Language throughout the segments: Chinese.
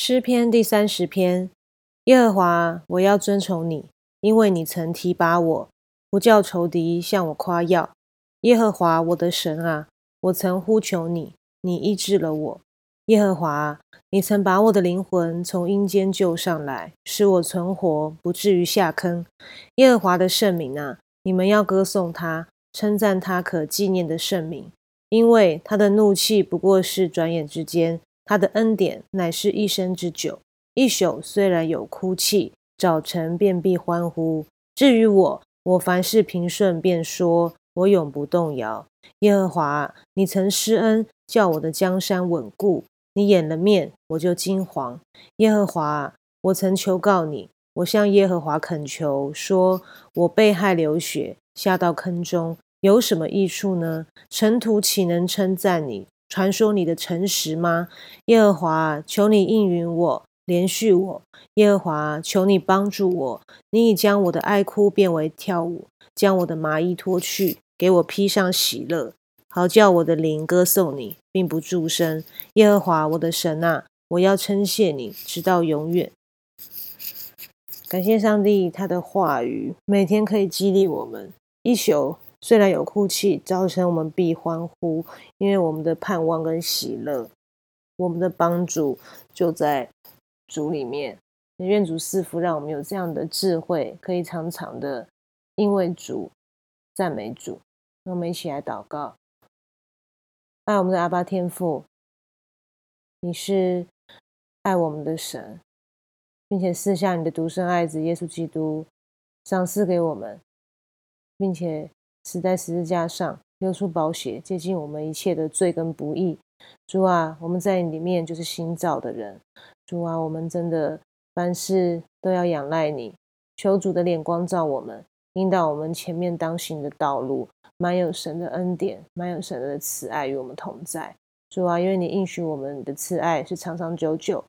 诗篇第三十篇，耶和华，我要尊崇你，因为你曾提拔我，不叫仇敌向我夸耀。耶和华我的神啊，我曾呼求你，你医治了我。耶和华，你曾把我的灵魂从阴间救上来，使我存活，不至于下坑。耶和华的圣名啊，你们要歌颂他，称赞他可纪念的圣名，因为他的怒气不过是转眼之间。他的恩典乃是一生之久，一宿虽然有哭泣，早晨便必欢呼。至于我，我凡事平顺，便说我永不动摇。耶和华，你曾施恩，叫我的江山稳固。你掩了面，我就惊惶。耶和华，我曾求告你，我向耶和华恳求，说我被害流血，下到坑中，有什么益处呢？尘土岂能称赞你？传说你的诚实吗，耶和华？求你应允我，连续我。耶和华，求你帮助我。你已将我的哀哭变为跳舞，将我的麻衣脱去，给我披上喜乐，好叫我的灵歌颂你，并不住声。耶和华，我的神啊，我要称谢你，直到永远。感谢上帝，他的话语每天可以激励我们一宿。虽然有哭泣，早晨我们必欢呼，因为我们的盼望跟喜乐，我们的帮助就在主里面。愿主赐福，让我们有这样的智慧，可以常常的因为主赞美主。那我们一起来祷告：爱我们的阿爸天父，你是爱我们的神，并且赐下你的独生爱子耶稣基督，赏赐给我们，并且。死在十字架上，流出宝血，接近我们一切的罪跟不义。主啊，我们在里面就是新造的人。主啊，我们真的凡事都要仰赖你，求主的脸光照我们，引导我们前面当行的道路，满有神的恩典，满有神的慈爱与我们同在。主啊，因为你应许我们的慈爱是长长久久，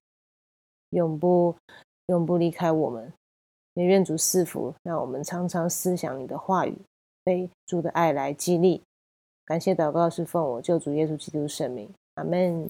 永不永不离开我们。也愿主赐福，让我们常常思想你的话语。被主的爱来激励，感谢祷告是奉我救主耶稣基督圣名，阿门。